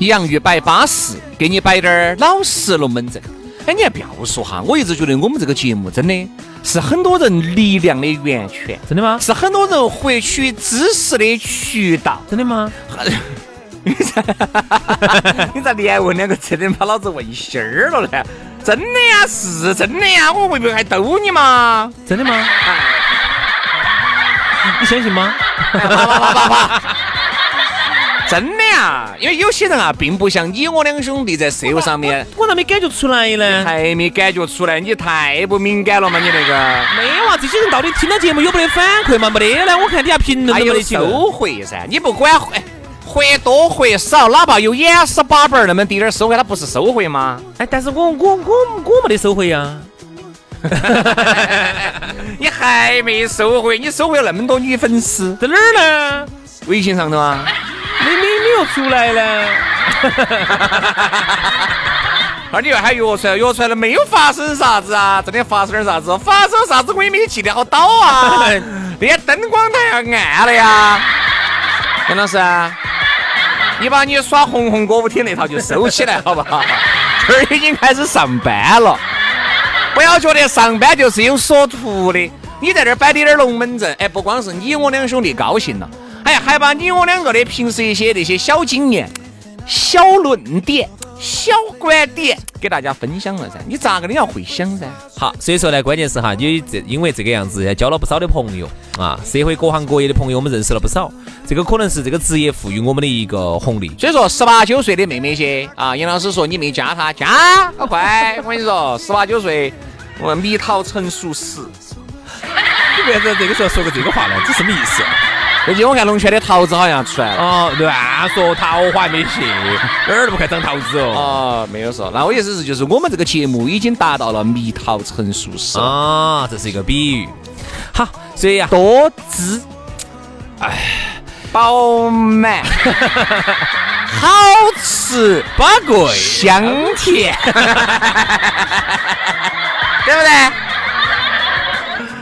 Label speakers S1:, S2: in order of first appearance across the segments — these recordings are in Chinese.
S1: 洋芋摆巴适，给你摆点儿老实龙门阵。哎，你还不要说哈，我一直觉得我们这个节目真的是很多人力量的源泉，
S2: 真的吗？
S1: 是很多人获取知识的渠道，
S2: 真的吗？
S1: 你咋？你咋连问两个真的把老子问心儿了呢？真的呀，是真的呀，我会不会还逗你嘛？
S2: 真的吗？你相信吗？
S1: 啪啪啪啪啪！真的呀，因为有些人啊，并不像你我两兄弟在社会上面，
S2: 我咋没感觉出来呢？
S1: 还没感觉出来，你太不敏感了嘛，你那个
S2: 没有啊，这些人到底听了节目有没得反馈嘛？没得呢，我看底下评论都没得
S1: 收回噻，你不管回回多回少，哪怕有眼屎把本儿那么滴点儿收回，他不是收回吗？
S2: 哎，但是我我我我没得收回呀。
S1: 你还没收回？你收回了那么多女粉丝，
S2: 在哪儿呢？
S1: 微信上头啊。
S2: 没没没有出来了，
S1: 那 你又喊约出来，约出来了没有发生啥子啊？真的发生点啥子？发生啥子我也没记得好倒啊！那些灯光台要暗了呀，杨老师，你把你耍红红歌舞厅那套就收起来好不好？这儿已经开始上班了，不要觉得上班就是有所图的。你在这儿摆点点龙门阵，哎，不光是你我两兄弟高兴了。哎，还把你我两个的平时一些那些小经验、小论点、小观点给大家分享了噻。你咋个你要会想噻？
S2: 好，所以说呢，关键是哈，你这因为这个样子交了不少的朋友啊，社会各行各业的朋友我们认识了不少。这个可能是这个职业赋予我们的一个红利。
S1: 所以说，十八九岁的妹妹些啊，杨老师说你没加她，加好快。我跟你说，十八九岁，我蜜桃成熟时。
S2: 你为啥子这个时候说个这个话呢？这什么意思？
S1: 最近我看龙泉的桃子好像出来了
S2: 哦，乱说桃花没谢，哪儿都不看长桃子哦。
S1: 哦，没有说。那我意思是，就是我们这个节目已经达到了蜜桃成熟时
S2: 啊，这是一个比喻。好，所以呀，
S1: 多汁，哎，饱满，好吃，
S2: 宝贵，
S1: 香甜，对不对？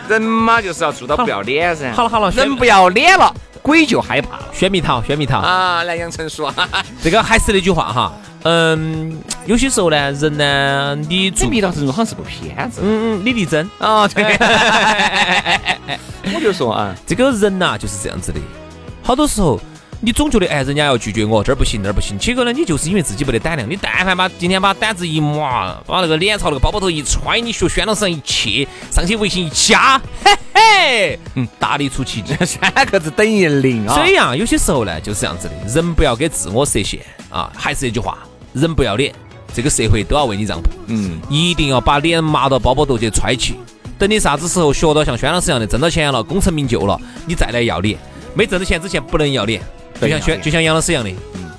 S1: 人嘛，就是要做到不要脸噻。
S2: 好了好了，
S1: 人不要脸了，鬼就害怕了。
S2: 选蜜桃，选蜜桃
S1: 啊！南阳成熟，
S2: 这个还是那句话哈。嗯，有些时候呢，人呢，你做
S1: 蜜桃成熟好像是部片子。
S2: 嗯嗯，李丽珍
S1: 啊，对。我就说啊，
S2: 这个人呐就是这样子的，好多时候。你总觉得哎，人家要拒绝我，这儿不行那儿不行，结果呢，你就是因为自己没得胆量。你但凡把今天把胆子一抹，把那个脸朝那个包包头一揣，你学轩老师一去，上去微信一加，嘿嘿，嗯，大力出奇迹，
S1: 三个字等于零啊。
S2: 所以啊，有些时候呢就是这样子的，人不要给自我设限啊。还是那句话，人不要脸，这个社会都要为你让步。嗯，一定要把脸麻到包包头去揣起。等你啥子时候学到像轩老师一样的挣到钱了，功成名就了，你再来要脸。没挣到钱之前不能要脸。就像薛，就像杨老师一样的，嗯，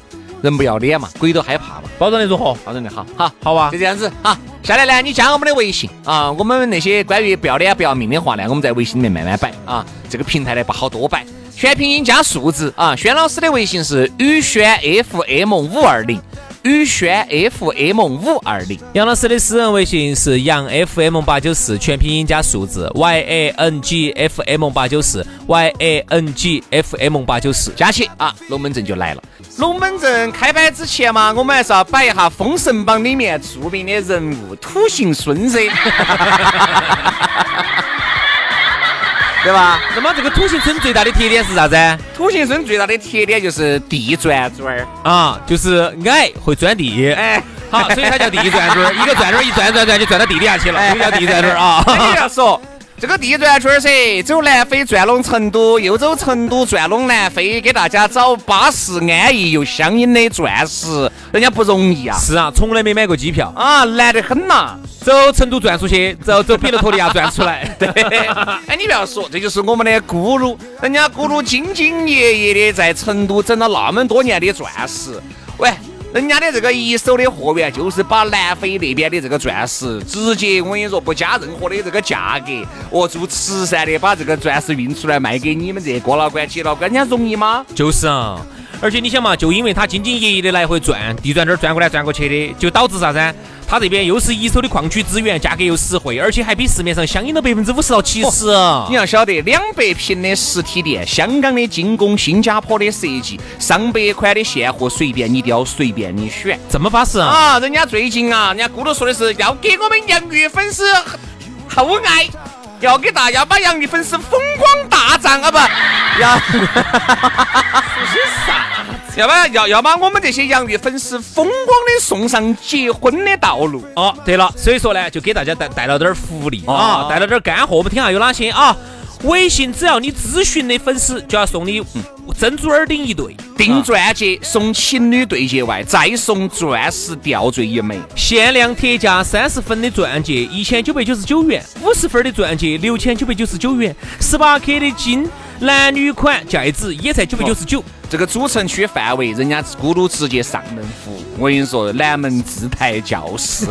S1: 人不要脸嘛，鬼都害怕嘛。
S2: 包装的如何？
S1: 包装的好，好，
S2: 好吧，
S1: 就这样子。好，下来呢，你加我们的微信啊，我们那些关于不要脸不要命的话呢，我们在微信里面慢慢摆啊。这个平台呢不好多摆，全拼音加数字啊。轩老师的微信是宇轩 FM 五二零。宇轩 FM 五二零，
S2: 杨老师的私人微信是杨 FM 八九四，全拼音加数字 Y A N G F M 八九四 Y A N G F M 八九四，
S1: 加起啊，龙门阵就来了。龙门阵开摆之前嘛，我们还是要摆一下《封神榜》里面著名的人物土行孙噻。对对吧？
S2: 那么这个土行村最大的特点是啥子？
S1: 土行孙最大的特点就是地转转儿，
S2: 啊，就是矮会钻地。
S1: 哎，
S2: 好，所以它叫地转转儿，一个转转儿一转转转就转到地底下去了，所以叫地转转儿啊。
S1: 你要说这个地转圈儿噻，走南非转拢成都，又走成都转拢南非，给大家找巴适安逸又香烟的钻石，人家不容易啊！
S2: 是啊，从来没买过机票，
S1: 啊，难得很呐。
S2: 走成都转出去，走走比勒托利亚转出来。
S1: 对，哎，你不要说，这就是我们的咕噜，人家咕噜兢兢业业的在成都整了那么多年的钻石，喂。人家的这个一手的货源，就是把南非那边的这个钻石，直接我跟你说不加任何的这个价格，哦，做慈善的把这个钻石运出来卖给你们这些哥老倌、姐老倌，人家容易吗？
S2: 就是啊，而且你想嘛，就因为他兢兢业业的来回转，地转这儿转过来转过去的，就导致啥子？他这边又是一手的矿区资源，价格又实惠，而且还比市面上相应的百分之五十到七十。
S1: 你要晓得，两百平的实体店，香港的精工，新加坡的设计，上百款的现货，随便你挑，随便你选，
S2: 这么巴适啊！
S1: 啊，人家最近啊，人家咕噜说的是要给我们洋芋粉丝厚爱，要给大家把洋芋粉丝风光大涨啊不要。要把要要把我们这些洋芋粉丝风光的送上结婚的道路
S2: 哦。对了，所以说呢，就给大家带带了点福利啊，带了点干货。我们听下有哪些啊？微信只要你咨询的粉丝，就要送你珍珠耳钉一对，
S1: 订钻戒送情侣对戒外，再送钻石吊坠一枚，
S2: 限量特价三十分的钻戒一千九百九十九元，五十分的钻戒六千九百九十九元，十八克的金男女款戒指也才九百九十九。
S1: 这个主城区范围，人家咕噜直接上门服务。我跟你说，南门自拍教室，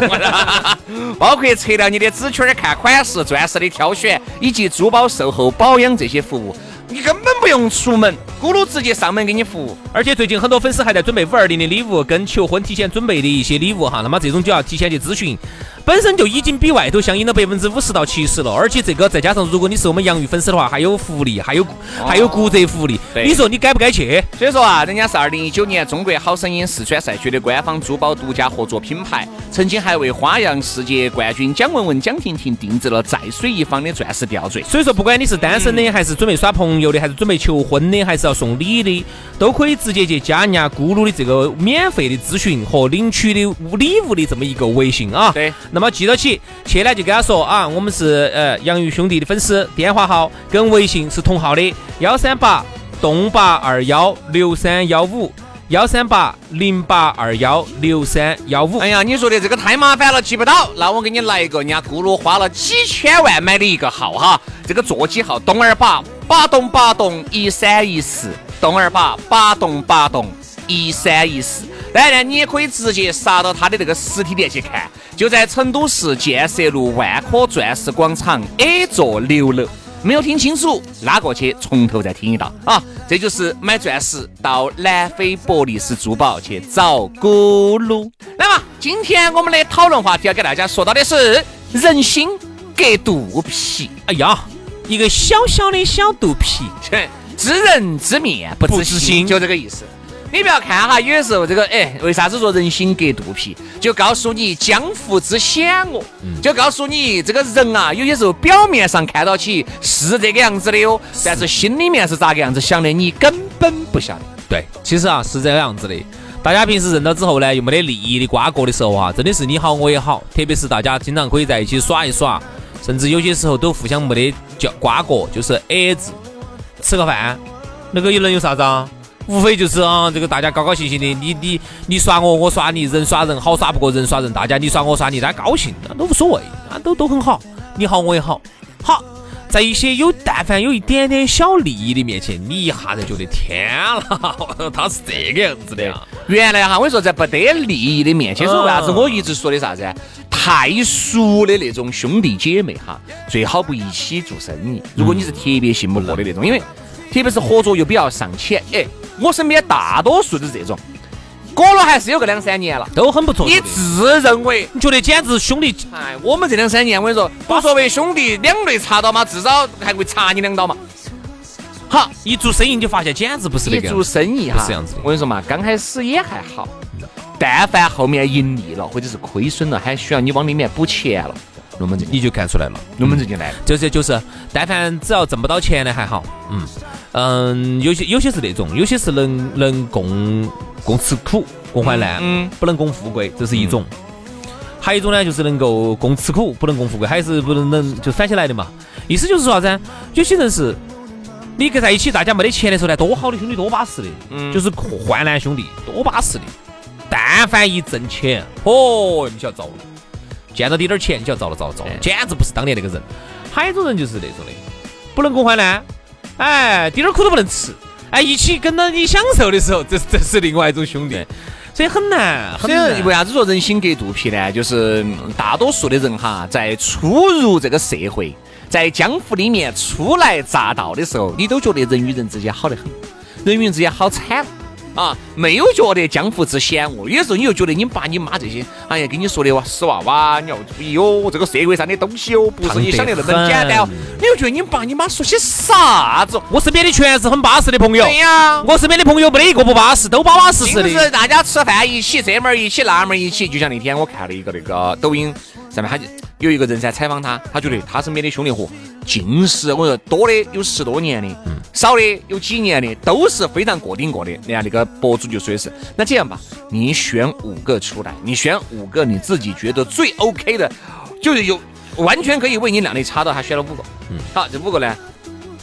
S1: 包括测量你的纸圈、看款式、钻石的挑选，以及珠宝售后保养这些服务，你根本不用出门，咕噜直接上门给你服务。
S2: 而且最近很多粉丝还在准备五二零的礼物，跟求婚提前准备的一些礼物哈。那么这种就要提前去咨询。本身就已经比外头相应了百分之五十到七十了，而且这个再加上如果你是我们洋芋粉丝的话，还有福利，还有还有骨折福利。你说你该不该去？
S1: 所以说啊，人家是二零一九年中国好声音四川赛区的官方珠宝独家合作品牌，曾经还为花样世界冠军蒋雯雯、蒋婷婷定制了在水一方的钻石吊坠。
S2: 所以说，不管你是单身的，还是准备耍朋友的，还是准备求婚的，还是要送礼的，都可以直接去加人家咕噜的这个免费的咨询和领取的礼物的这么一个微信啊。
S1: 对，
S2: 那么记到起。去呢就跟他说啊，我们是呃杨宇兄弟的粉丝，电话号跟微信是同号的，幺三八栋八二幺六三幺五，幺三八零八二幺六三幺五。
S1: 哎呀，你说的这个太麻烦了，记不到，那我给你来一个，人家咕噜花了几千万买的一个号哈，这个座机号东二八八栋八栋一三一四，栋二八八栋八栋一三一四。当然，你也可以直接杀到他的这个实体店去看，就在成都市建设路万科钻石广场 A 座六楼。没有听清楚，拉过去从头再听一道啊！这就是买钻石到南非博利斯珠宝去找咕噜。那么，今天我们的讨论话题要给大家说到的是人心隔肚皮。
S2: 哎呀，一个小小的小肚皮，
S1: 知人知面不知心，就这个意思。你不要看哈，有的时候这个哎，为啥子说人心隔肚皮？就告诉你江湖之险恶，就告诉你这个人啊，有些时候表面上看到起是这个样子的哟，但是心里面是咋个样子想的，你根本不晓得。
S2: 对，其实啊是这个样子的。大家平时认到之后呢，又没得利益的瓜葛的时候啊，真的是你好我也好，特别是大家经常可以在一起耍一耍，甚至有些时候都互相没得叫瓜葛，就是 A 字吃个饭，那个又能有啥子啊？无非就是啊，这个大家高高兴兴的，你你你耍我，我耍你，人耍人好耍不过人耍人，大家你耍我耍你，大家高兴，那都无所谓，啊，都都很好，你好我也好，好，在一些有但凡有一点点小利益的面前，你一下子觉得天了，他是这个样子的呀。
S1: 原来哈，我跟你说，在不得利益的面前，说为啥子我一直说的啥子？太熟的那种兄弟姐妹哈，最好不一起做生意。如果你是特别信不过的那种，因为特别是合作又比较上浅，哎。我身边大多数都是这种，过了还是有个两三年了，
S2: 都很不错。
S1: 你自认为
S2: 你觉得简直兄弟？
S1: 哎，我们这两三年，我跟你说，不作为兄弟两肋插刀嘛，至少还会插你两刀嘛。好，
S2: 一做生意你就发现简直不是那个。
S1: 一做生意哈，
S2: 是这样子的。
S1: 我跟你说嘛，刚开始也还好，但凡后面盈利了或者是亏损了，还需要你往里面补钱了，龙门阵，
S2: 你就看出来了。
S1: 龙门阵就来了。
S2: 就是就是，但凡只要挣不到钱的还好，嗯嗯，有些有些是那种，有些是能能共共吃苦共患难，嗯，不能共富贵，这是一种。还有一种呢，就是能够共吃苦，不能共富贵，还是不能能就反起来的嘛。意思就是说啥子？有些人是，你跟在一起，大家没得钱的时候呢，多好的兄弟，多巴适的，嗯，就是患难兄弟，多巴适的。但凡一挣钱，哦，你晓得遭了，见到滴点儿钱，你晓得遭了遭了遭了，简直不是当年那个人。还有一种人就是那种的，不能共患难，哎，滴点儿苦都不能吃，哎，一起跟到你享受的时候，这这是另外一种兄弟，所以很难。
S1: 所以为啥子说人心隔肚皮呢？就是大多数的人哈，在初入这个社会，在江湖里面初来乍到的时候，你都觉得人与人之间好得很，人与人之间好惨。啊，没有觉得江湖之险恶，有时候你又觉得你爸你妈这些，哎呀，跟你说的哇，死娃娃，你要注意哦，这个社会上的东西哦，不是你想的那么简单哦。你又觉得你爸你妈说些啥子？
S2: 我身边的全是很巴适的朋友。
S1: 对呀，
S2: 我身边的朋友没得一个不巴适，都巴巴适适的。
S1: 是大家吃饭一起，这门一起，那门一起。就像那天我看了一个那个抖音上面，他就有一个人在采访他，他觉得他身边的兄弟伙。尽是我说多的有十多年的，少的有几年的，都是非常过顶过的。你看那个博主就说的是，那这样吧，你选五个出来，你选五个你自己觉得最 OK 的，就是有完全可以为你两肋插刀，他选了五个。嗯，好，这五个呢？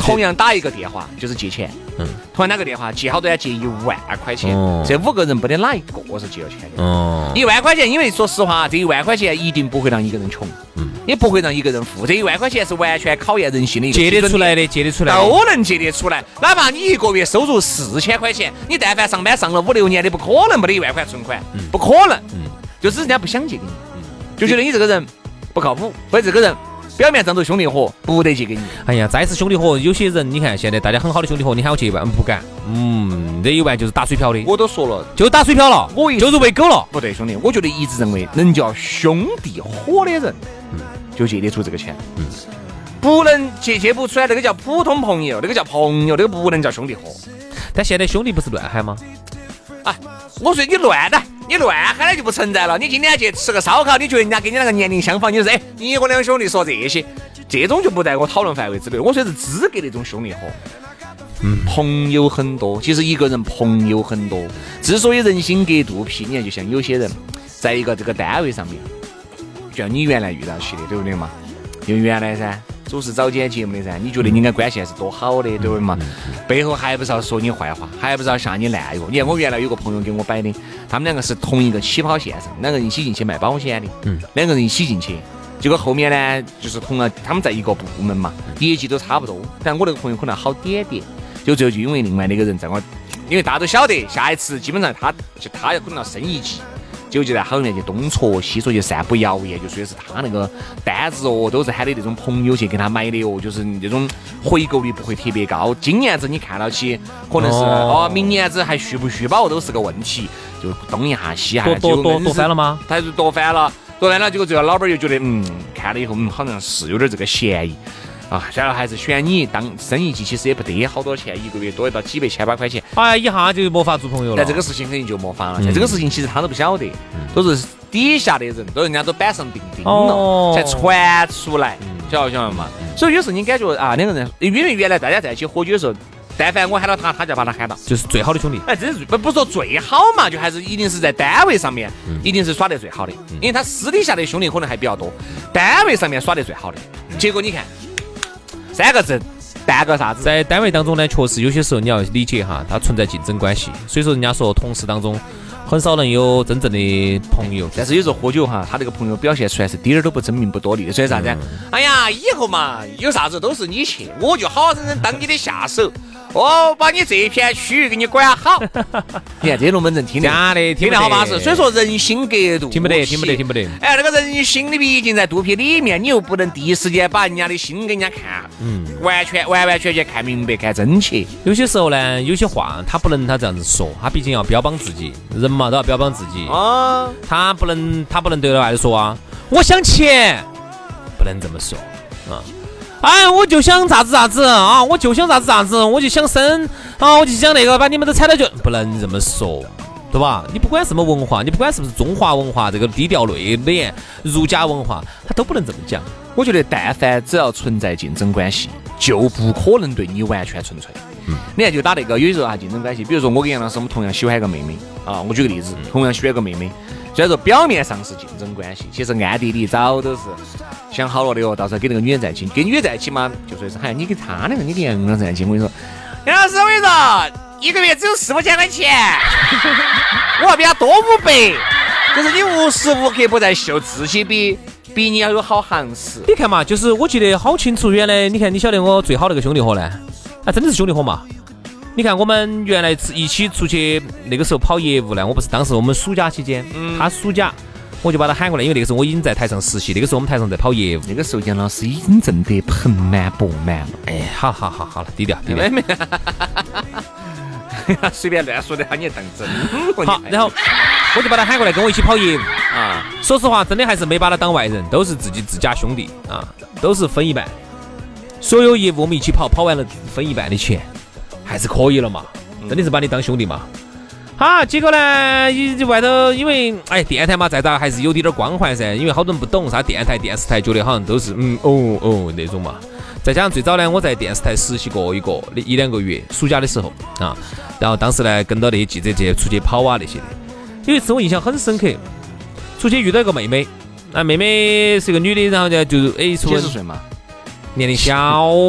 S1: 同样打一个电话就是借钱，嗯，同样打个电话借好多要借一万块钱，这五个人不得哪一个是借了钱的。哦，一万块钱，因为说实话，这一万块钱一定不会让一个人穷，嗯，也不会让一个人富。这一万块钱是完全考验人性的一个。
S2: 借得出来的，借得出来，
S1: 都能借得出来。哪怕你一个月收入四千块钱，你但凡上班上了五六年的，不可能没得一万块存款，不可能。嗯，就是人家不想借给你，就觉得你这个人不靠谱，或者这个人。表面上都兄弟伙，不得借给你。
S2: 哎呀，再是兄弟伙，有些人你看，现在大家很好的兄弟伙，你喊我借一万，不敢。嗯，这一万就是打水漂的。
S1: 我都说了，
S2: 就打水漂了，我就是喂狗了。
S1: 不对，兄弟，我觉得一直认为能叫兄弟伙的人，嗯，就借得出这个钱。嗯，不能借借不出来，那个叫普通朋友，那个叫朋友，那个不能叫兄弟伙。
S2: 但现在兄弟不是乱喊吗？
S1: 啊，我说你乱的。你乱喊的就不存在了。你今天去吃个烧烤，你觉得人家跟你那个年龄相仿，你说哎，你我两兄弟说这些，这种就不在我讨论范围之内。我说是资格那种兄弟伙，嗯，朋友很多。其实一个人朋友很多，之所以人心隔肚皮，你看就像有些人在一个这个单位上面，就像你原来遇到起的，对不对嘛？用原来噻。都是早间节目的噻，你觉得你跟关系还是多好的，对不对嘛？背后还不是要说你坏话，还不是要下你烂药。你看我原来有个朋友给我摆的，他们两个是同一个起跑线上，两个人一起进去卖保险的，嗯，两个人一起进去，结果后面呢，就是同了他们在一个部门嘛，业绩都差不多，但我那个朋友可能好点点，就最后就因为另外那个人在我，因为大家都晓得，下一次基本上他就他要可能要升一级。就就在后面去东戳西戳，去散布谣言，就说的是他那个单子哦，都是喊的那种朋友去给他买的哦，就是那种回购率不会特别高。今年子你看到起，可能是哦，明年子还续不续保都是个问题。就东一下西一下，
S2: 就多多翻了吗？
S1: 他就多翻了，多翻了，结果最后老板又觉得，嗯，看了以后，嗯，好像是有点这个嫌疑。啊，然后还是选你当生意机，其实也不得好多钱，一个月多一到几百千把块钱。
S2: 哎，一下就没法做朋友了。
S1: 但这个事情肯定就没法了。这个事情其实他都不晓得，都是底下的人，都人家都板上钉钉了，才传出来，晓得晓得嘛？所以有时候你感觉啊，两个人，因为原来大家在一起喝酒的时候，但凡我喊到他，他就把他喊到，
S2: 就是最好的兄弟。
S1: 哎，这是不不说最好嘛，就还是一定是在单位上面，一定是耍得最好的，因为他私底下的兄弟可能还比较多，单位上面耍得最好的。结果你看。三个字，半个啥子？
S2: 在单位当中呢，确实有些时候你要理解哈，它存在竞争关系。所以说，人家说同事当中很少能有真正的朋友。
S1: 但是有时候喝酒哈，他这个朋友表现出来是点儿都不争名不夺利。所以啥子？哎呀，以后嘛，有啥子都是你去，我就好好生生当你的下手。哦，把你这一片区域给你管好。你看这龙门阵听
S2: 的，
S1: 听的好巴适。所以说人心隔肚
S2: 听不得，听不得，听不得。
S1: 哎，那个人心里毕竟在肚皮里面，你又不能第一时间把人家的心给人家看，嗯，完全完完全全看明白、看真切。
S2: 有些时候呢，有些话他不能他这样子说，他毕竟要标榜自己，人嘛都要标榜自己啊。他不能，他不能对着外头说啊，我想钱，不能这么说啊。哎，我就想咋子咋子啊！我就想咋子咋子，我就想生啊！我就想那个把你们都踩到就不能这么说，对吧？你不管什么文化，你不管是不是中华文化，这个低调内敛、儒家文化，他都不能这么讲。
S1: 我觉得，但凡只要存在竞争关系，就不可能对你完全纯粹。嗯，你看，就打那个有时候啊竞争关系，比如说我跟杨老师，我们同样喜欢一个妹妹啊。我举个例子，同样喜欢一个妹妹，虽然说表面上是竞争关系，其实暗地里早都是想好了的哦。到时候跟那个女人在一起，跟女人在一起嘛，就说是嗨，你跟他两个，你跟杨老师在一起，我跟你说，杨老师，我跟你说，一个月只有四五千块钱，我要比他多五百，就是你无时无刻不在秀自己比。比你要有好行势，
S2: 你看嘛，就是我记得好清楚，原来你看，你晓得我最好那个兄弟伙呢，啊，真的是兄弟伙嘛。你看我们原来一起出去，那个时候跑业务呢，我不是当时我们暑假期间，他暑假我就把他喊过来，因为那个时候我已经在台上实习，那个时候我们台上在跑业务，
S1: 那个时候杨老师已经挣得盆满钵满了。
S2: 哎，好好好好了，低调低调。
S1: 随便乱说的，喊，你当真？
S2: 好，然后我就把他喊过来跟我一起跑业务啊。说实话，真的还是没把他当外人，都是自己自家兄弟啊，都是分一半。所有业务我们一起跑，跑完了分一半的钱，还是可以了嘛？真的是把你当兄弟嘛？好，结果呢，一外头因为哎，电台嘛，再咋还是有点点光环噻，因为好多人不懂啥电台、电视台，觉得好像都是嗯哦哦那种嘛。再加上最早呢，我在电视台实习过一个一两个月，暑假的时候啊，然后当时呢跟到那些记者去出去跑啊那些的。有一次我印象很深刻，出去遇到一个妹妹，啊妹妹是个女的，然后呢就哎
S1: 几十岁嘛，
S2: 年龄小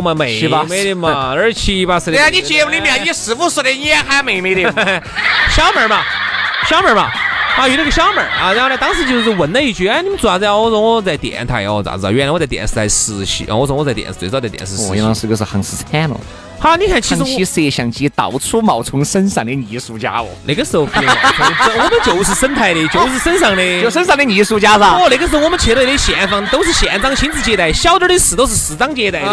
S2: 嘛，妹妹的嘛，那儿七八十的。
S1: 对啊，你节目里面你四五十的你也喊妹妹的，
S2: 小妹儿嘛，小妹儿嘛。啊，遇到个小妹儿啊，然后呢，当时就是问了一句，哎，你们做啥子啊？我说我在电台哦，咋子啊？原来我在电视台实习啊。我说我在电视，最早在电视实习。
S1: 杨老师个是行死惨了。
S2: 好，你看，其实
S1: 起摄像机到处冒充省上的艺术家哦。
S2: 那个时候，我们就是省台的，就是省上的，
S1: 就省上的艺术家噻。
S2: 哦，那个时候我们去的那县房都是县长亲自接待，小点的事都是市长接待的。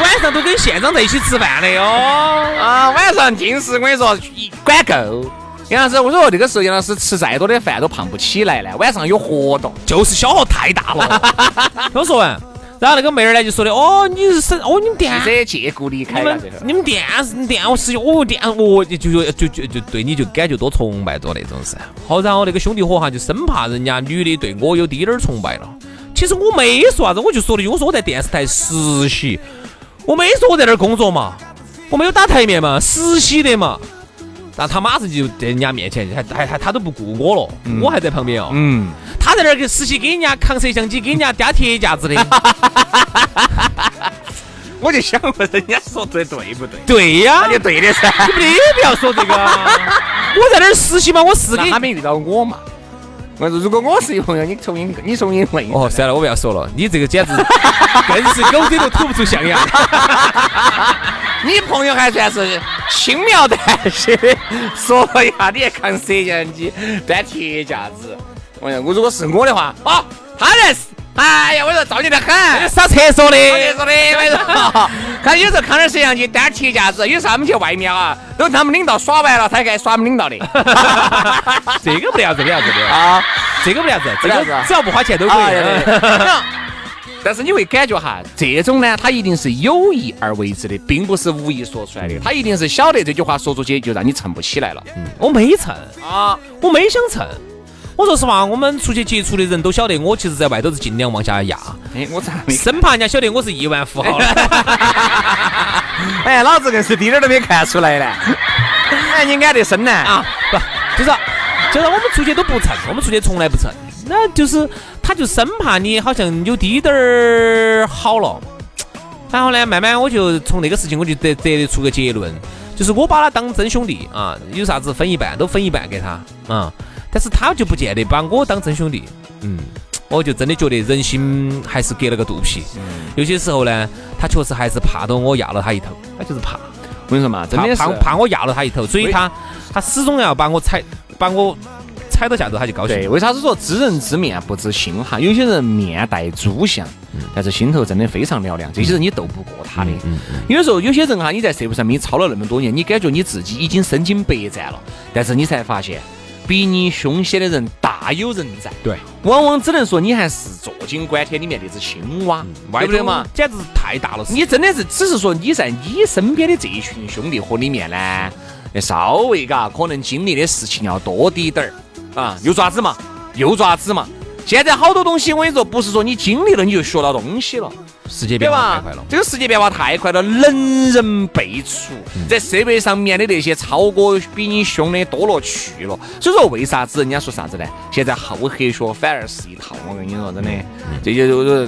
S2: 晚上都跟县长在一起吃饭的哟。
S1: 啊，晚上尽是我跟你说，管够。杨老师，我说那个时候杨老师吃再多的饭都胖不起来呢。晚上有活动，
S2: 就是消耗太大了。听我说完，然后那个妹儿呢就说的，哦，你是省，哦，你们店
S1: 这借故离开了。
S2: 你们电视电视剧，哦电，哦就就就就就对你就感觉多崇拜多那种噻。好，然后那个兄弟伙哈就生怕人家女的对我有滴点儿崇拜了。其实我没说啥子，我就说了句，我说我在电视台实习，我没说我在那儿工作嘛，我没有打台面嘛，实习的嘛。但他马上就在人家面前，还还还他都不顾我了，我还在旁边哦。嗯，他在那儿给实习，给人家扛摄像机，给人家嗲铁架子的。
S1: 我就想问人家说的对不对？
S2: 对呀，
S1: 那就对的噻。
S2: 你不得不要说这个。我在那儿实习嘛，我是给
S1: 他没遇到我嘛。我说如果我是朋友，你重新你重新问。
S2: 哦，算了，我不要说了。你这个简直 更是狗嘴都吐不出象牙。
S1: 你朋友还算是轻描淡写的说一下，你还扛摄像机端铁架子。我讲，我如果是我的话，啊，他认识。哎呀，我说造孽的很，
S2: 扫厕所的，
S1: 扫厕所的，我说，看有时候扛点摄像机，端铁架子，有时候他们去外面啊，等他们领导耍完了，他该耍我们领导的。
S2: 这个不要子，不要子的啊，这个不要子，这个只要不花钱都可以。
S1: 但是你会感觉哈，这种呢，他一定是有意而为之的，并不是无意说出来的。他一定是晓得这句话说出去就让你蹭不起来了。
S2: 我没蹭啊，我没想蹭。我说实话，我们出去接触的人都晓得，我其实在外头是尽量往下压。
S1: 哎，我咋
S2: 生怕人家晓得我是亿万富豪。
S1: 哎，老子硬是滴点都没看出来呢。哎，你安得深呢？啊，
S2: 不，就是就是我们出去都不蹭，我们出去从来不蹭。那就是他就生怕你好像有滴点儿好了，然后呢，慢慢我就从那个事情我就得得出个结论，就是我把他当真兄弟啊，有啥子分一半都分一半给他啊，但是他就不见得把我当真兄弟，嗯，我就真的觉得人心还是隔了个肚皮，有些时候呢，他确实还是怕到我压了他一头，他就是怕，
S1: 我跟你说嘛，真的是
S2: 怕怕我压了他一头，所以他他始终要把我踩，把我。踩到下头他就高兴。
S1: 对，为啥子说知人知面不知心哈？有些人面带猪相，但是心头真的非常嘹亮。这些人你斗不过他的。有时候有些人哈，你在社会上面操了那么多年，你感觉你自己已经身经百战了，但是你才发现，比你凶险的人大有人在。
S2: 对，
S1: 往往只能说你还是坐井观天里面那只青蛙，对不对嘛？
S2: 简直太大了。
S1: 你真的是只是说你在你身边的这一群兄弟伙里面呢？稍微嘎，可能经历的事情要多滴点儿啊，又爪子嘛，又爪子嘛。现在好多东西，我跟你说，不是说你经历了你就学到东西了。
S2: 世界变化太快了，
S1: 这个世界变化太快了，能人辈出，在社会上面的那些超哥比你凶的多了去了。所以说，为啥子人家说啥子呢？现在厚黑学反而是一套。我跟你说，真的，这些都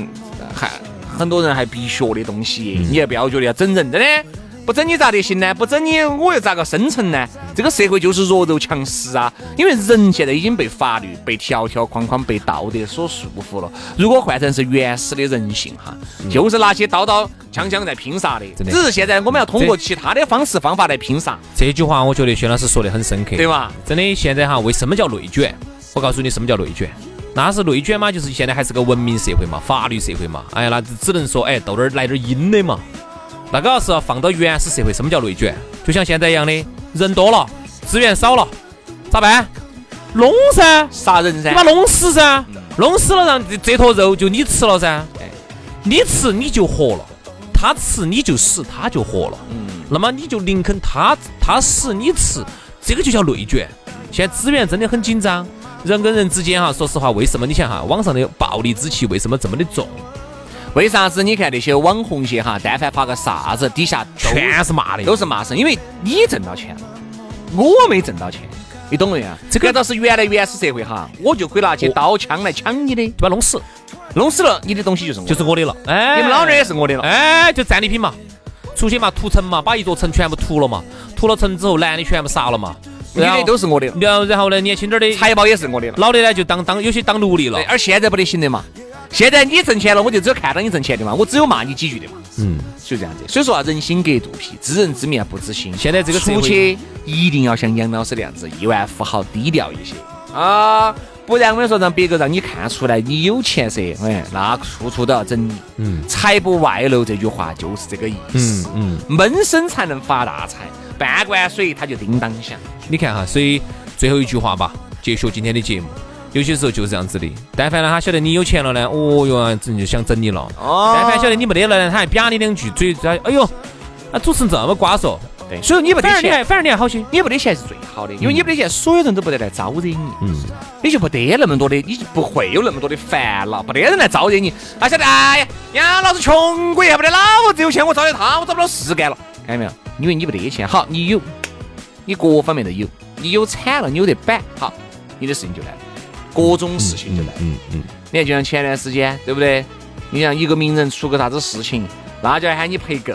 S1: 还很多人还必学的东西，你也不要觉得要整人，真的。不整你咋得行呢？不整你我又咋个生存呢？这个社会就是弱肉强食啊！因为人现在已经被法律、被条条框框、被道德所束缚了。如果换成是原始的人性哈，就是拿些刀刀枪枪在拼杀的。只是现在我们要通过其他的方式方法来拼杀。
S2: 这句话我觉得薛老师说的很深刻，
S1: 对吧？
S2: 真的，现在哈，为什么叫内卷？我告诉你，什么叫内卷？那是内卷嘛？就是现在还是个文明社会嘛，法律社会嘛。哎呀，那只能说哎，斗点来点阴的嘛。那个要是放到原始社会，什么叫内卷？就像现在一样的，人多了，资源少了，咋办？弄噻，
S1: 杀人噻，
S2: 你把弄死噻，弄死了，让这坨肉就你吃了噻。你吃你就活了，他吃你就死，他就活了。嗯，那么你就宁肯他他死你吃，这个就叫内卷。现在资源真的很紧张，人跟人之间哈，说实话，为什么你想哈，网上的暴力之气为什么这么的重？
S1: 为啥子？你看那些网红些哈，但凡发个啥子，底下
S2: 全是骂的，
S1: 都是骂声，因为你挣到钱。了，我没挣到钱，你懂没有？这个倒是原来原始社会哈，我就可以拿起刀枪来抢你的，
S2: 把弄死，
S1: 弄死了，你的东西就是
S2: 就是我的了，哎，
S1: 你们老娘也是我的了，
S2: 哎，就战利品嘛，出去嘛屠城嘛，把一座城全部屠了嘛，屠了城之后，男的全部杀了嘛，
S1: 女的都是我的，
S2: 然后然后呢，年轻点的
S1: 财宝也是我的了，
S2: 老的呢就当当有些当奴隶了，
S1: 而现在不得行的嘛。现在你挣钱了，我就只有看到你挣钱的嘛，我只有骂你几句的嘛。嗯，就这样子。所以说啊，人心隔肚皮，知人知面不知心。
S2: 现在这个
S1: 出去一定要像杨老师那样子，亿万富豪低调一些啊，不然我跟你说，让别个让你看出来你有钱噻，哎，那处处都要整你。嗯，财不外露这句话就是这个意思。嗯嗯，闷声才能发大财，半罐水它就叮当响。
S2: 你看哈，所以最后一句话吧，结束今天的节目。有些时候就是这样子的，但凡呢他晓得你有钱了呢，哦哟，真就想整你了。哦。但凡晓得你没得了呢，他还啪你两句，嘴在，哎呦，那主持人这么瓜说。
S1: 对。所以你不得钱，
S2: 反而你还好些。
S1: 你不得钱是最好的，因为你没得钱，所有人都不得来招惹你。嗯。你就不得那么多的，你就不会有那么多的烦恼，不得人来招惹你。他晓得，哎呀，杨老子穷鬼还不得老子有钱，我招惹他，我找不到事干了。看到没有？因为你没得钱，好，你有，你各方面都有，你有惨了，你有得板，好，你的事情就来了。各种事情就来，嗯嗯，你看就像前段时间，对不对？你像一个名人出个啥子事情，那就要喊你赔够。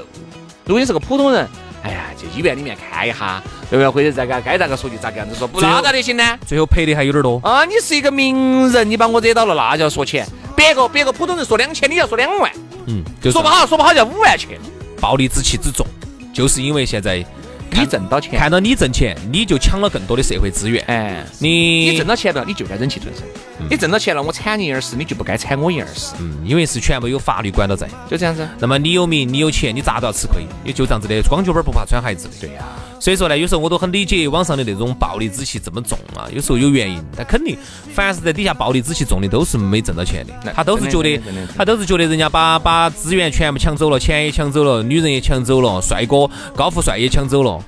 S1: 如果你是个普通人，哎呀，去医院里面看一下，对不对？或者再个该咋个说就咋个样子说，不那咋得行呢？
S2: 最后赔的还有点多
S1: 啊！你是一个名人，你把我惹到了，那就要说钱。别个别个普通人说两千，你要说两万，嗯，就说不好说不好要五万去。
S2: 暴力之气之重，就是因为现在。
S1: 你挣到钱，
S2: 看到你挣钱，你就抢了更多的社会资源。哎，你
S1: 你挣到钱了，你就该忍气吞声。你挣到钱了，我铲你一耳屎，你就不该铲我一耳屎。
S2: 嗯，因为是全部有法律管到在，
S1: 就这样子。
S2: 那么你有名，你有钱，你咋都要吃亏。也就这样子的，光脚板不怕穿鞋子。
S1: 对呀。
S2: 所以说呢，有时候我都很理解网上的那种暴力之气这么重啊。有时候有原因，但肯定凡是在底下暴力之气重的，都是没挣到钱的。他都是觉得，他都是觉得人家把把资源全部抢走了，钱也抢走了，女人也抢走了，帅哥高富帅也抢走了。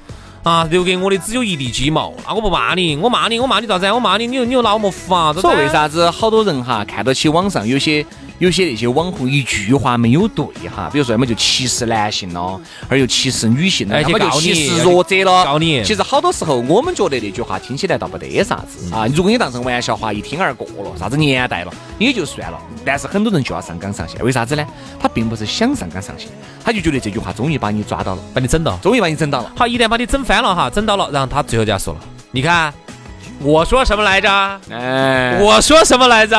S2: 啊，留给我的只有一地鸡毛，那我不骂你，我骂你，我骂你咋子？我骂你，你又你又拿我没福啊？
S1: 说为啥子好多人哈看到起网上有些有些那些网红一句话没有对哈，比如说要么就歧视男性咯，而又歧视女性了，要么就歧视弱者了。
S2: 告你，
S1: 其实好多时候我们觉得那句话听起来倒不得啥子啊，如果你当成玩笑话一听而过了，啥子年代了也就算了。但是很多人就要上纲上线，为啥子呢？他并不是想上纲上线。他就觉得这句话终于把你抓到了，
S2: 把你整到，
S1: 终于把你整到了。
S2: 好，一旦把你整翻了哈，整到了，然后他最后就要说了，你看我说什么来着？哎，我说什么来着？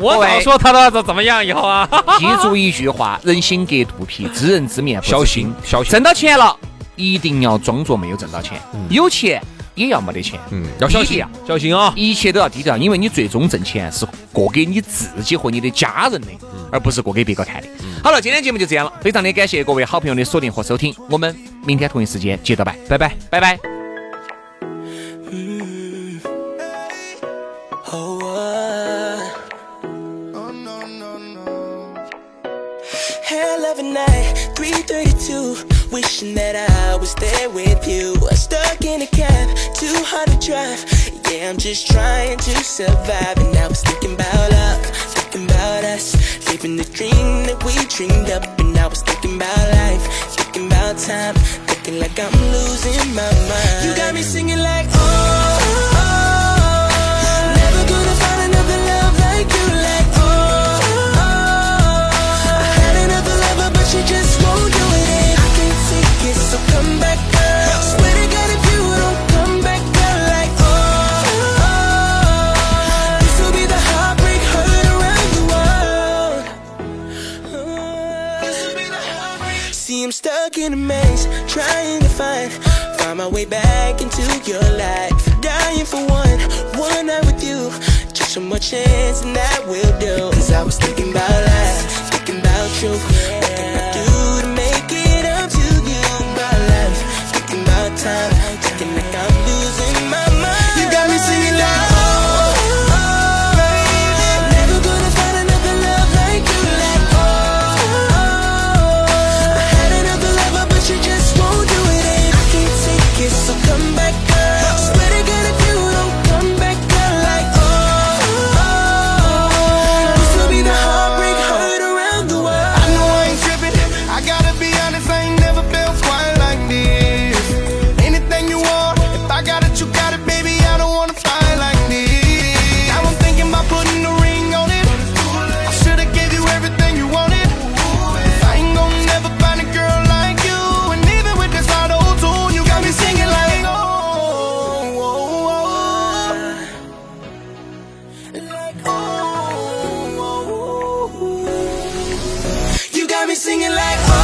S2: 我早说他要怎么样以后啊？
S1: 记住一句话：人心隔肚皮，知人知面
S2: 小心，小心。
S1: 挣到钱了，一定要装作没有挣到钱。有钱。也要没得钱，嗯，
S2: 要小心啊，小心啊，
S1: 一切都要低调，因为你最终挣钱是过给你自己和你的家人的，而不是过给别个看的。好了，今天节目就这样了，非常的感谢各位好朋友的锁定和收听，我们明天同一时间接着拜，
S2: 拜拜，
S1: 拜拜。
S3: 332, wishing that I was there with you. Stuck in a cab, too hard to drive. Yeah, I'm just trying to survive. And I was thinking about love, thinking about us, living the dream that we dreamed up. And I was thinking about life, thinking about time, thinking like I'm losing my mind. You got me singing like, oh, in a maze, trying to find find my way back into your life. Dying for one, one night with you. Just one more chance, and that will do. Cause I was thinking about life, thinking about you. You got me singing like. Oh.